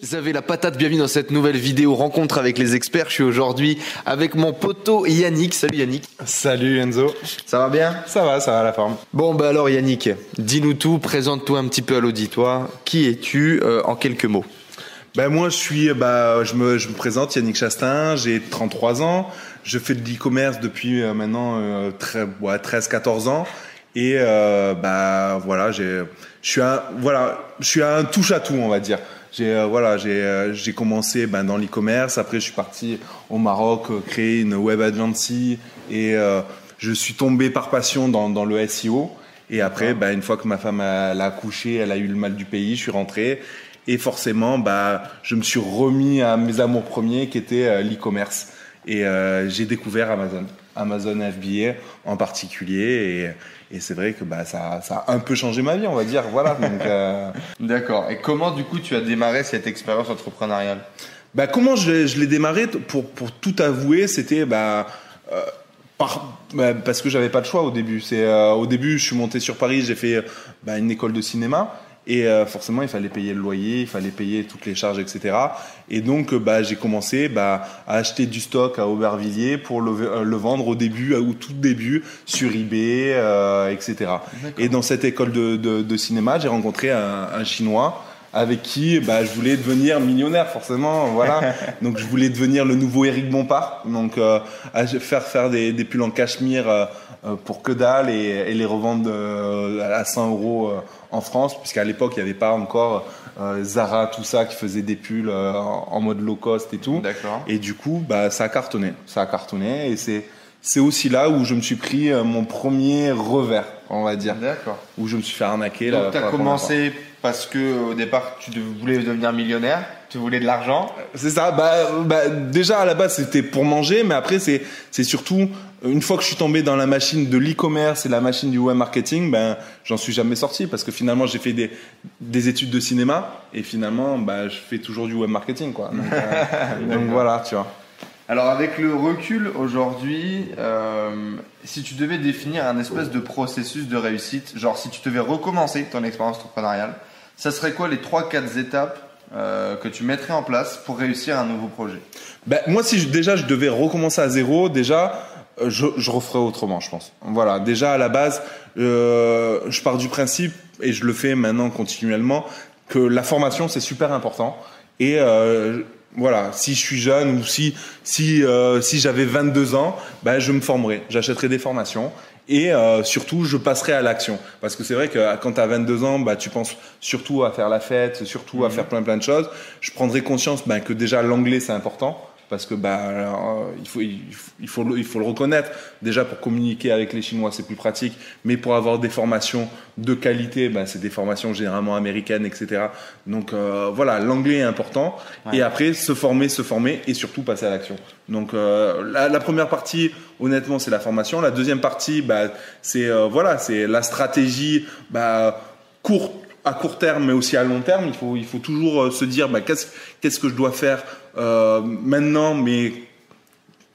Vous avez la patate, bienvenue dans cette nouvelle vidéo rencontre avec les experts. Je suis aujourd'hui avec mon poteau Yannick. Salut Yannick. Salut Enzo. Ça va bien? Ça va, ça va la forme. Bon bah alors Yannick, dis-nous tout, présente-toi un petit peu à l'auditoire. Qui es-tu euh, en quelques mots? Ben moi je suis bah je me, je me présente Yannick Chastain, j'ai 33 ans, je fais de l'e-commerce depuis euh, maintenant euh, ouais, 13 14 ans et euh, bah voilà, j'ai je suis un voilà, je suis un touche à tout, on va dire. J'ai euh, voilà, j'ai euh, j'ai commencé ben, dans l'e-commerce. Après, je suis parti au Maroc euh, créer une web agency et je suis tombé par passion dans, dans le SEO. Et après, ben, une fois que ma femme a, a accouché, elle a eu le mal du pays, je suis rentré. Et forcément, bah, je me suis remis à mes amours premiers qui étaient l'e-commerce. Et j'ai découvert Amazon, Amazon FBA en particulier. Et, et c'est vrai que bah, ça, ça, a un peu changé ma vie, on va dire. Voilà. Euh... D'accord. Et comment, du coup, tu as démarré cette expérience entrepreneuriale? Bah, Comment je, je l'ai démarré pour, pour tout avouer, c'était bah, euh, par, bah, parce que j'avais pas de choix au début. C'est euh, au début, je suis monté sur Paris, j'ai fait bah, une école de cinéma. Et euh, forcément, il fallait payer le loyer, il fallait payer toutes les charges, etc. Et donc, euh, bah, j'ai commencé bah, à acheter du stock à Aubervilliers pour le, euh, le vendre au début, au tout début, sur eBay, euh, etc. Et dans cette école de, de, de cinéma, j'ai rencontré un, un Chinois avec qui bah, je voulais devenir millionnaire forcément voilà donc je voulais devenir le nouveau Eric Bompard donc euh, faire faire des, des pulls en cachemire euh, pour que dalle et, et les revendre euh, à 100 euros en France, puisqu'à l'époque, il n'y avait pas encore euh, Zara, tout ça, qui faisait des pulls euh, en mode low cost et tout. D'accord. Et du coup, bah, ça a cartonné. Ça a cartonné et c'est, c'est aussi là où je me suis pris euh, mon premier revers, on va dire. D'accord. Où je me suis fait arnaquer. Donc, tu as commencé parce que au départ, tu voulais devenir millionnaire tu voulais de l'argent C'est ça. Bah, bah, déjà à la base c'était pour manger, mais après c'est c'est surtout une fois que je suis tombé dans la machine de l'e-commerce et la machine du web marketing, ben j'en suis jamais sorti parce que finalement j'ai fait des des études de cinéma et finalement bah je fais toujours du web marketing quoi. Donc, euh, donc voilà, tu vois. Alors avec le recul aujourd'hui, euh, si tu devais définir un espèce de processus de réussite, genre si tu devais recommencer ton expérience entrepreneuriale, ça serait quoi les trois quatre étapes euh, que tu mettrais en place pour réussir un nouveau projet ben, Moi, si déjà je devais recommencer à zéro, déjà, euh, je, referais autrement, je pense. Voilà, déjà à la base, euh, je pars du principe, et je le fais maintenant continuellement, que la formation, c'est super important. Et voilà, si je suis jeune ou si si si j'avais 22 ans, ben je me formerai, j'achèterai des formations et euh, surtout je passerai à l'action. Parce que c'est vrai que quand tu as 22 ans bah tu penses surtout à faire la fête surtout à faire plein plein de choses. Je prendrai conscience bah, que déjà l'anglais c'est important parce que bah alors, il faut il faut il faut le, il faut le reconnaître. Déjà pour communiquer avec les chinois c'est plus pratique. Mais pour avoir des formations de qualité bah, c'est des formations généralement américaines etc donc euh, voilà l'anglais est important. Ouais. et après se former se former et surtout passer à l'action. Donc euh, la, la, première partie honnêtement c'est la formation. La deuxième partie bah, c'est euh, voilà c'est la stratégie bah, courte à court terme mais aussi à long terme il faut il faut toujours euh, se dire bah, qu'est-ce qu'est-ce que je dois faire euh, maintenant mais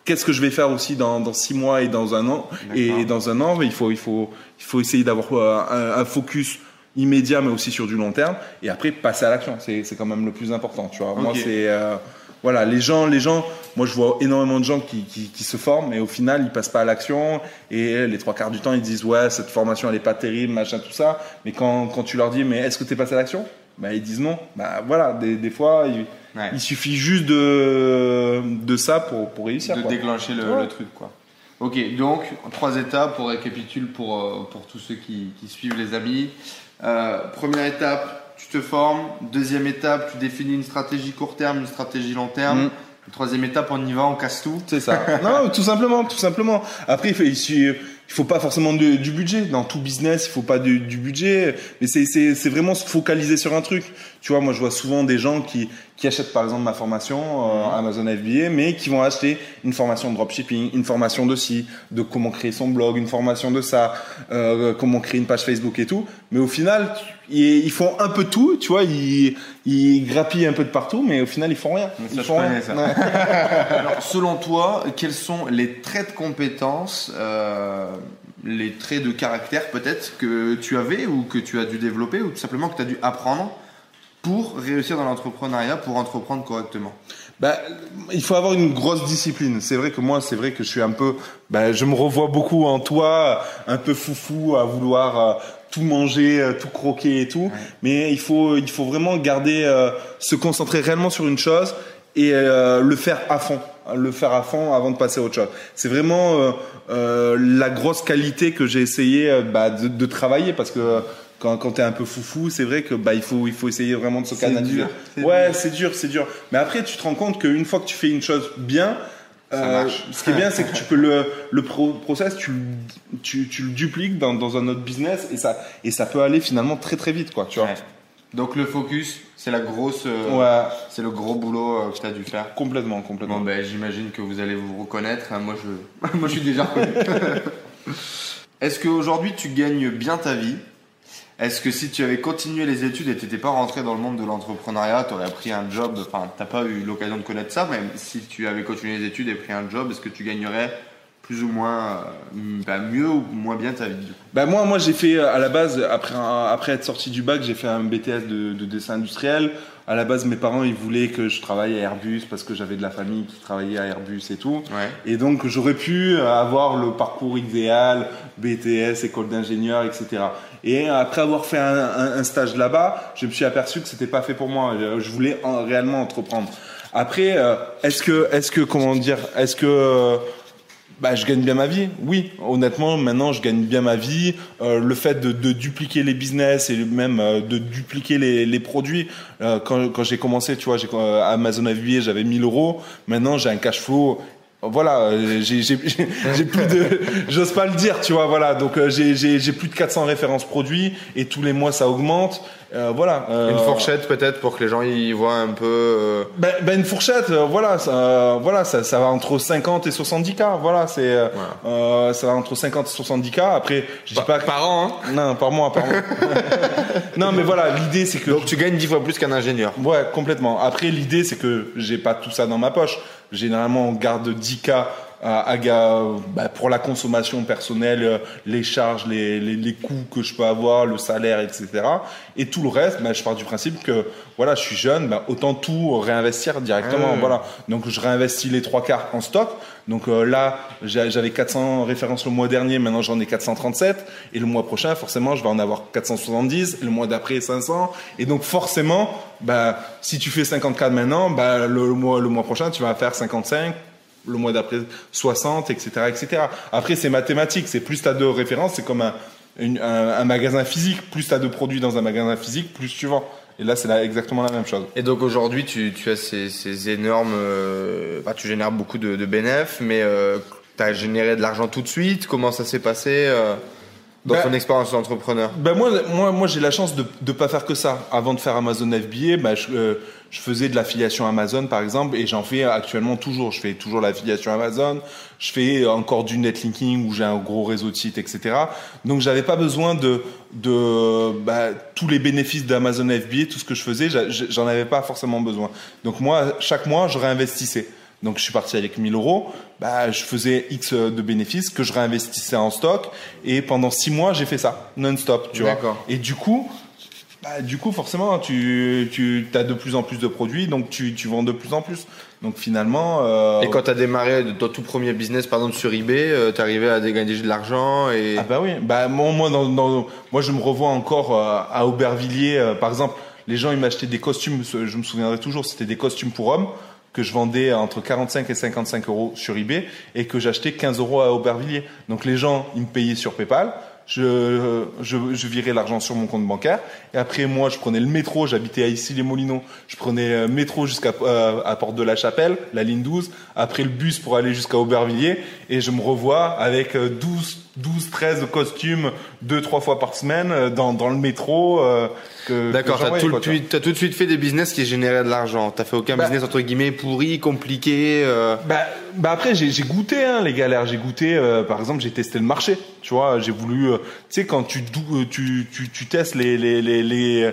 qu'est-ce que je vais faire aussi dans, dans six mois et dans un an et dans un an. Il faut il faut il faut essayer d'avoir un, un, focus immédiat mais aussi sur du long terme et après passer à l'action. C'est c'est quand même le plus important tu vois. Okay. moi c'est euh, voilà les gens les gens moi je vois énormément de gens qui, qui, qui se forment et au final ils passent pas à l'action et les trois quarts du temps ils disent ouais cette formation elle est pas terrible machin tout ça mais quand, quand tu leur dis mais est-ce que tu es passé à l'action? Bah, ils disent non bah voilà des, des fois Ouais. Il suffit juste de, de ça pour, pour réussir. De quoi. déclencher le, ouais. le, truc, quoi. Ok, donc trois étapes pour récapituler pour, euh, pour tous ceux qui, qui suivent les amis. Euh, première étape, tu te formes. Deuxième étape, tu définis une stratégie court terme, une stratégie long terme. Mm. Troisième étape, on y va, on casse tout. C'est ça. non, tout simplement, tout simplement. Après, il faut, il faut pas forcément de, du budget. Dans tout business, il faut pas de, du budget. Mais c'est, c'est, c'est vraiment se focaliser sur un truc. Tu vois, moi, je vois souvent des gens qui, qui achètent par exemple ma formation euh, Amazon FBA, mais qui vont acheter une formation de dropshipping, une formation de ci, de comment créer son blog, une formation de ça, euh, comment créer une page Facebook et tout. Mais au final, ils, font un peu tout, tu vois, ils, ils grappillent un peu de partout, mais au final, ils font rien. ils font rien. Ça. Alors, selon toi, quels sont les traits de compétences euh, les traits de caractère peut-être que tu avais ou que tu as dû développer ou tout simplement que tu as dû apprendre pour réussir dans l'entrepreneuriat, pour entreprendre correctement bah, il faut avoir une grosse discipline. C'est vrai que moi, c'est vrai que je suis un peu, bah, je me revois beaucoup en toi, un peu foufou, à vouloir euh, tout manger, euh, tout croquer et tout. Mais il faut, il faut vraiment garder, euh, se concentrer réellement sur une chose et le faire à fond, le faire à fond avant de passer à autre chose. C'est vraiment la grosse qualité que j'ai essayé bah, de, de, travailler parce que quand, quand tu es un peu foufou, c'est vrai que bah il faut il faut essayer vraiment de se canaliser. Ouais, c'est dur, c'est dur. Mais après tu te rends compte qu'une fois que tu fais une chose bien, euh, ce qui est bien, c'est que tu peux le, le process, tu, tu, tu le dupliques dans, dans, un autre business et ça, et ça peut aller finalement très très vite, quoi, tu vois. Donc le focus, c'est la grosse, euh, ouais. c'est le gros boulot euh, que tu as dû faire. Complètement, complètement. Bon, ben, j'imagine que vous allez vous reconnaître. Hein, moi, je, moi, je suis déjà reconnu. Est-ce qu'aujourd'hui, tu gagnes bien ta vie? Est-ce que si tu avais continué les études et tu n'étais pas rentré dans le monde de l'entrepreneuriat, tu aurais pris un job, enfin, tu n'as pas eu l'occasion de connaître ça, mais si tu avais continué les études et pris un job, est-ce que tu gagnerais plus ou moins euh, bah, mieux ou moins bien ta vie bah moi moi j'ai fait à la base après être sorti du bac j'ai fait un BTS de dessin industriel à la base, mes parents, ils voulaient que je travaille à Airbus parce que j'avais de la famille qui travaillait à Airbus et tout. Et donc, j'aurais pu avoir le parcours idéal, BTS, école d'ingénieur, etc. Et après avoir fait un, stage là-bas, je me suis aperçu que c'était pas fait pour moi. Je voulais réellement entreprendre. Après, euh, est-ce que, est-ce que, comment dire, est-ce que bah, je gagne bien ma vie. Oui, honnêtement, maintenant, je gagne bien ma vie. Euh, le fait de, dupliquer les business et même euh, de dupliquer les, produits. Euh, quand, j'ai commencé, tu vois, Amazon FBA, j'avais 1000 euros. Maintenant, j'ai un cash flow voilà, j'ai plus de, j'ose pas le dire, tu vois, voilà. Donc j'ai plus de 400 références produits et tous les mois ça augmente. Euh, voilà. Euh, une fourchette peut-être pour que les gens y voient un peu. Euh, ben, ben, une fourchette, voilà, ça, voilà, ça, ça, va entre 50 et 70 k. Voilà, c'est, ça va entre 50 et 70 k. Après, je dis pas par an. Hein non, par mois, par mois. non, mais voilà, l'idée c'est que. Donc tu gagnes 10 fois plus qu'un ingénieur. Ouais, complètement. Après, l'idée c'est que j'ai pas tout ça dans ma poche. Généralement, on garde 10 k bah, pour la consommation personnelle, les charges, les, les, les, coûts que je peux avoir, le salaire, etc. Et tout le reste, bah, je pars du principe que voilà, je suis jeune, bah, autant tout réinvestir directement. Voilà. Donc je réinvestis les trois quarts en stock. Donc euh, là, j'avais 400 références le mois dernier, maintenant j'en ai 437. Et le mois prochain, forcément, je vais en avoir 470. Le mois d'après, 500. Et donc forcément, bah, si tu fais 50 cas maintenant, bah, le, mois, le mois prochain, tu vas faire 55 le mois d'après 60, etc., etc. Après, c'est mathématique. C'est plus tu as de références, c'est comme un, un, magasin physique. Plus tu as de produits dans un magasin physique, plus tu vends. Et là, c'est exactement la même chose. Et donc aujourd'hui, tu, tu, as ces, ces énormes. Euh, bah, tu génères beaucoup de, de bénéfices, mais euh, tu as généré de l'argent tout de suite? Comment ça s'est passé euh, dans ben, ton expérience d'entrepreneur? Ben moi, moi, moi j'ai la chance de ne pas faire que ça. Avant de faire Amazon FBA, ben je, euh, je faisais de l'affiliation Amazon par exemple et j'en fais actuellement toujours. Je fais toujours l'affiliation Amazon. Je fais encore du netlinking où j'ai un gros réseau de sites, etc. Donc j'avais pas besoin de, de bah, tous les bénéfices d'Amazon FBA, tout ce que je faisais, j'en avais pas forcément besoin. Donc moi, chaque mois, je réinvestissais. Donc je suis parti avec 1000 euros, bah, je faisais X de bénéfices que je réinvestissais en stock et pendant six mois j'ai fait ça non-stop, tu vois. Et du coup, bah, du coup, forcément, tu, tu as de plus en plus de produits, donc tu, tu vends de plus en plus. Donc finalement. Euh... Et quand tu as démarré ton tout premier business, par exemple sur eBay, euh, tu arrivé à gagner de l'argent et. Ah bah oui. Bah moi, moi, dans, dans, moi, je me revois encore euh, à Aubervilliers, euh, par exemple. Les gens, ils m'achetaient des costumes. Je me souviendrai toujours, c'était des costumes pour hommes que je vendais entre 45 et 55 euros sur eBay et que j'achetais 15 euros à Aubervilliers. Donc les gens, ils me payaient sur PayPal je, je, je virais l'argent sur mon compte bancaire. Et après, moi, je prenais le métro. J'habitais à Issy-les-Moulineaux. Je prenais le euh, métro jusqu'à euh, à Porte de la Chapelle, la ligne 12. Après, le bus pour aller jusqu'à Aubervilliers. Et je me revois avec 12, 12, 13 costumes deux, trois fois par semaine euh, dans, dans le métro. Euh, que- D'accord, que t'as tout, quoi, t'as tout de suite fait des business qui généraient de l'argent. T'as fait aucun Bah- business entre guillemets pourri, compliqué. euh, Bah, bah après j'ai j'ai goûté hein, les galères. J'ai goûté, euh, par exemple, j'ai testé le marché. Tu vois, j'ai voulu, euh, tu sais, quand tu, euh, tu tu tu testes les les les, les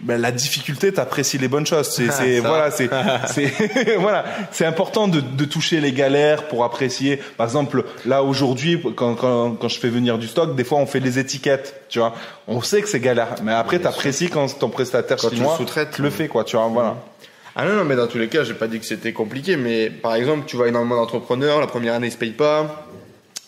ben, la difficulté, t'apprécies les bonnes choses. C'est c'est voilà, c'est c'est voilà, c'est important de de toucher les galères pour apprécier. Par exemple, là aujourd'hui, quand quand quand je fais venir du stock, des fois on fait des étiquettes. Tu vois, on sait que c'est galère, mais après t'apprécies quand ton prestataire Quand tu chinois le le fait quoi. Tu vois, voilà. Ah non, non, mais dans tous les cas, j'ai pas dit que c'était compliqué, mais par exemple, tu vois énormément d'entrepreneurs, la première année ils se payent pas.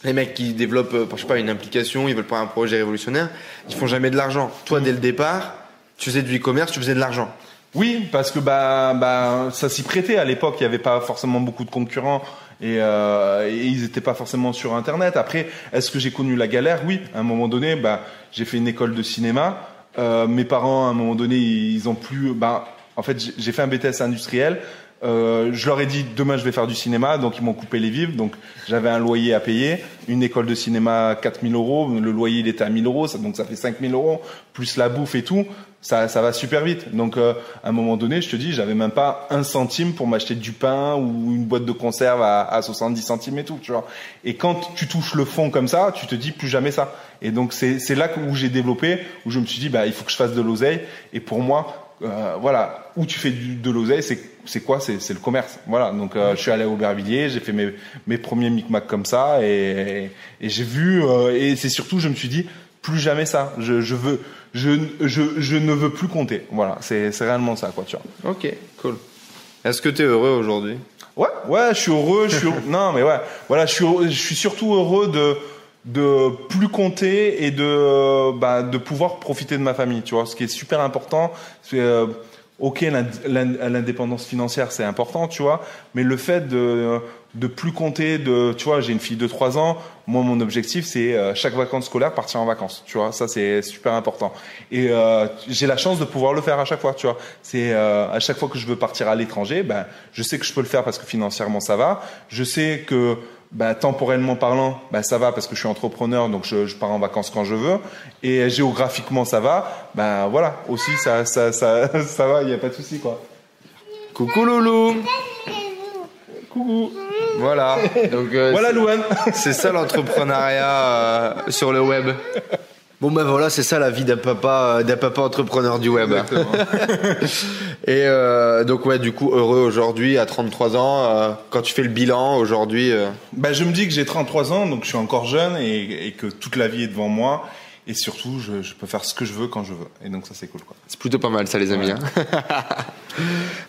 Les mecs qui développent, euh, je sais pas, une application, ils veulent pas un projet révolutionnaire, ils font jamais de l'argent. Toi, dès le départ, tu faisais du e-commerce, tu faisais de l'argent. Oui, parce que bah, bah ça s'y prêtait à l'époque. Il n'y avait pas forcément beaucoup de concurrents et, euh, et ils n'étaient pas forcément sur Internet. Après, est-ce que j'ai connu la galère? Oui, à un moment donné, bah, j'ai fait une école de cinéma. Euh, mes parents, à un moment donné, ils ont plus. Bah, en fait, j'ai- j'ai fait un BTS industriel. Euh, je leur ai dit demain je vais faire du cinéma, donc ils m'ont coupé les vivres. Donc j'avais un loyer à payer, une école de cinéma 4000 euros, le loyer il était à 1000 euros, donc ça fait 5000 euros plus la bouffe et tout. Ça, ça va super vite. Donc euh, à un moment donné, je te dis, j'avais même pas un centime pour m'acheter du pain ou une boîte de conserve à, à 70 centimes et tout, tu vois. Et quand tu touches le fond comme ça, tu te dis plus jamais ça. Et donc c'est là où j'ai développé, où je me suis dit bah il faut que je fasse de l'oseille. Et pour moi, euh, voilà, où tu fais du, de l'oseille, c'est c'est quoi? C'est c'est le commerce. Voilà. Donc euh, je suis allé à Aubervilliers, j'ai fait mes mes premiers micmacs comme ça et et j'ai vu euh, et c'est surtout je me suis dit plus jamais ça. Je je veux je je je ne veux plus compter. Voilà, c'est c'est réellement ça quoi, tu vois. Ok, cool. Est-ce que t'es heureux aujourd'hui? Ouais, ouais, je suis heureux. Je suis non, mais ouais, voilà, je suis heureux- je suis surtout heureux de de plus compter et de bah, de pouvoir profiter de ma famille. Tu vois, ce qui est super important. C'est euh, ok, l'ind- l'ind- l'indépendance financière c'est important, tu vois, mais le fait de de plus compter, de tu vois, j'ai une fille de 3 ans. Moi, mon objectif c'est euh, chaque vacances scolaires partir en vacances. Tu vois, ça c'est super important. Et euh, j'ai la chance de pouvoir le faire à chaque fois. Tu vois, c'est à chaque fois que je veux partir à l'étranger, ben je sais que je peux le faire parce que financièrement ça va. Je sais que bah, temporellement parlant, bah, ça va parce que je suis entrepreneur, donc je, je pars en vacances quand je veux. Et géographiquement, ça va. Bah voilà, aussi ça, ça, ça, ça va, il n'y a pas de souci quoi. Coucou Loulou Coucou. Voilà, donc euh, Voilà Louane. c'est ça l'entrepreneuriat euh, sur le web. Bon ben voilà, c'est ça la vie d'un papa, euh, d'un papa entrepreneur du web. Et euh, donc ouais, du coup heureux aujourd'hui à 33 ans. euh, quand tu fais le bilan aujourd'hui, euh, bah, je me dis que j'ai 33 ans, donc je suis encore jeune et, et que toute la vie est devant moi. Et surtout, je, je peux faire ce que je veux quand je veux. Et donc ça, c'est cool quoi. c'est plutôt pas mal ça les amis. hein.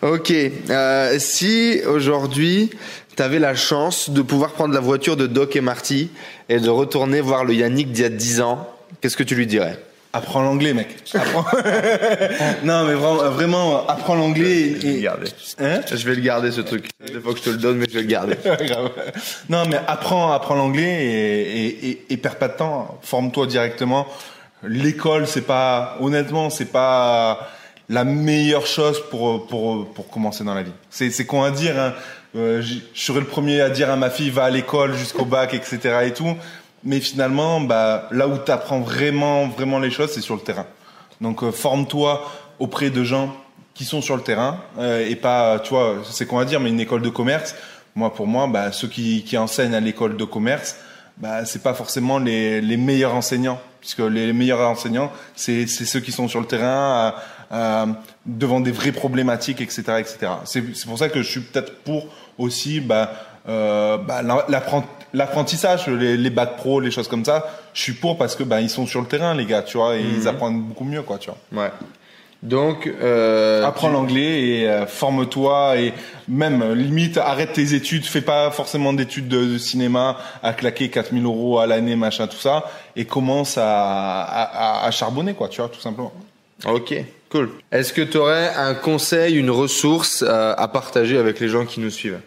ok, euh, si aujourd'hui t'avais la chance de pouvoir prendre la voiture de Doc et Marty et de retourner voir le Yannick d'il y a 10 ans, qu'est-ce que tu lui dirais? Apprends l'anglais, mec. Apprends- non, mais vraiment, vraiment apprends l'anglais. Je vais le garder. Hein? Je vais le garder ce truc. Des fois que je te le donne, mais je vais le garder. Non, mais apprends, apprends l'anglais et, et, et, et perds pas de temps. Forme-toi directement. L'école, c'est pas, honnêtement, c'est pas la meilleure chose pour pour pour commencer dans la vie. C'est c'est con à dire. Hein. Euh, je serais le premier à dire à ma fille va à l'école jusqu'au bac, etc. et tout. Mais finalement, bah là où t'apprends vraiment vraiment les choses, c'est sur le terrain. Donc euh, forme-toi auprès de gens qui sont sur le terrain euh, et pas, tu vois, c'est qu'on va dire, mais une école de commerce. Moi, pour moi, bah, ceux qui, enseignent à l'école de commerce, bah, c'est pas forcément les, meilleurs enseignants, puisque les meilleurs enseignants, c'est ceux qui sont sur le terrain devant des vraies problématiques, etc., etc. C'est pour ça que je suis peut-être pour aussi, bah, euh, bah, l'apprent- l'apprentissage, les, les bacs pro, les choses comme ça. Je suis pour parce que bah, ils sont sur le terrain, les gars, tu vois, et ils apprennent beaucoup mieux, quoi, tu vois. Ouais. Donc, euh, Apprends l'anglais et euh, forme-toi et même limite arrête tes études, fais pas forcément d'études de, de cinéma à claquer 4000 euros à l'année machin tout ça et commence à, à, à- à charbonner quoi, tu vois tout simplement. Ok, cool. Est-ce que tu aurais un conseil, une ressource à partager avec les gens qui nous suivent?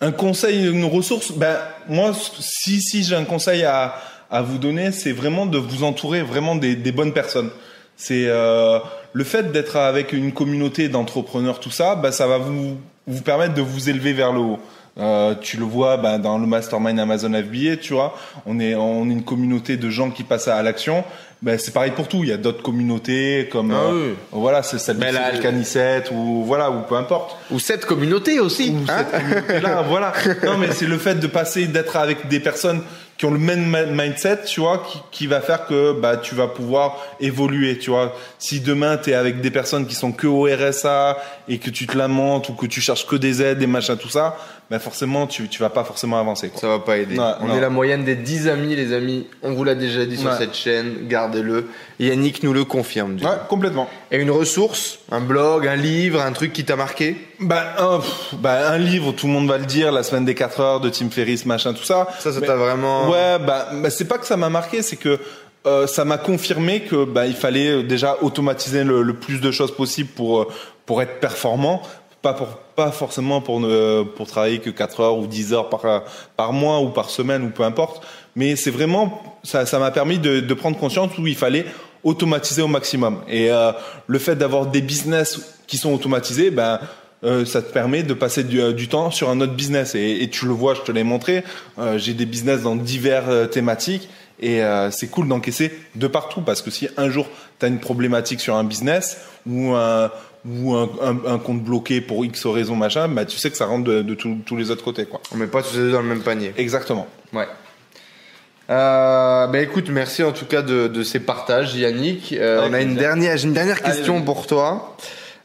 Un conseil, une ressource, ben moi si si j'ai un conseil à à vous donner, c'est vraiment de vous entourer vraiment des, des bonnes personnes. C'est euh, le fait d'être avec une communauté d'entrepreneurs, tout ça, ben ça va vous vous permettre de vous élever vers le haut. Euh, tu le vois ben, dans le mastermind Amazon FBA, tu vois. On est, on est une communauté de gens qui passent à l'action. Ben, c'est pareil pour tout. Il y a d'autres communautés comme Ah euh, oui. voilà, c'est celle Mais de là, Canicette ou voilà ou peu importe. Ou cette communauté aussi. Ou hein cette communauté-là, voilà. Non, mais c'est le fait de passer, d'être avec des personnes qui ont le même mi- mindset, tu vois, qui, qui va faire que bah tu vas pouvoir évoluer, tu vois. Si demain tu es avec des personnes qui sont que au RSA et que tu te lamentes ou que tu cherches que des aides, des machins, tout ça, bah forcément tu tu vas pas forcément avancer. Quoi. Ça va pas aider. Ouais, on non. est la moyenne des 10 amis, les amis. On vous l'a déjà dit sur Ouais. cette chaîne. Gardez-le. Yannick nous le confirme. du Ouais, coup. complètement. Et une ressource, un blog, un livre, un truc qui t'a marqué? Bah un, pff, bah un livre, tout le monde va le dire, la semaine des 4 heures de Tim Ferriss, machin, tout ça. Ça, ça t'a vraiment. Ouais, bah, bah, c'est pas que ça m'a marqué, c'est que euh, ça m'a confirmé que bah, il fallait euh, déjà automatiser le, le plus de choses possible pour euh, pour être performant, pas pour pas forcément pour ne pour travailler que 4 heures ou 10 heures par par mois ou par semaine ou peu importe, mais c'est vraiment ça ça m'a permis de, de prendre conscience où il fallait automatiser au maximum et euh, le fait d'avoir des business qui sont automatisés ben euh, ça te permet de passer du, euh, du temps sur un autre business et, et tu le vois, je te l'ai montré. J'ai des business dans divers thématiques et c'est cool d'encaisser de partout parce que si un jour tu as une problématique sur un business ou un ou un, un- un compte bloqué pour X raison machin, bah tu sais que ça rentre de, tous les autres côtés quoi. On met pas tous les deux dans le même panier. Exactement. Ouais. Euh, bah écoute, merci en tout cas de, de ces partages, Yannick. Euh, on a une dernière, j'ai une dernière question pour toi.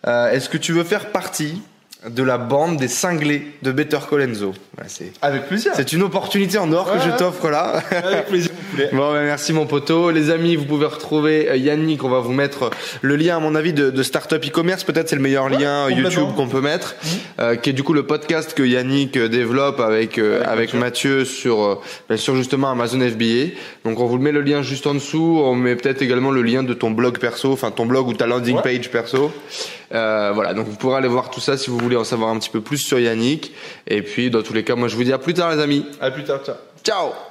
Euh, Est-ce que tu veux faire partie de la bande des cinglés de Better Colenso Voilà, c'est, Avec plaisir. c'est une opportunité en or que je t'offre là. Avec plaisir. Poulet. Bon, bah, merci mon poteau. Les amis, vous pouvez retrouver euh, Yannick. On va vous mettre euh, le lien, à mon avis, de, de Startup e-commerce. Peut-être c'est le meilleur lien euh. YouTube qu'on peut mettre, euh, qui est du coup le podcast que Yannick développe avec euh, avec, Avec Mathieu, sur euh, sur justement Amazon FBA. Donc on vous met le lien juste en dessous. On met peut-être également le lien de ton blog perso, enfin ton blog ou ta landing Ouais. page perso. Euh, voilà, donc vous pourrez aller voir tout ça si vous voulez en savoir un petit peu plus sur Yannick. Et puis dans tous les cas, moi je vous dis à plus tard les amis. À plus tard. Ciao. Ciao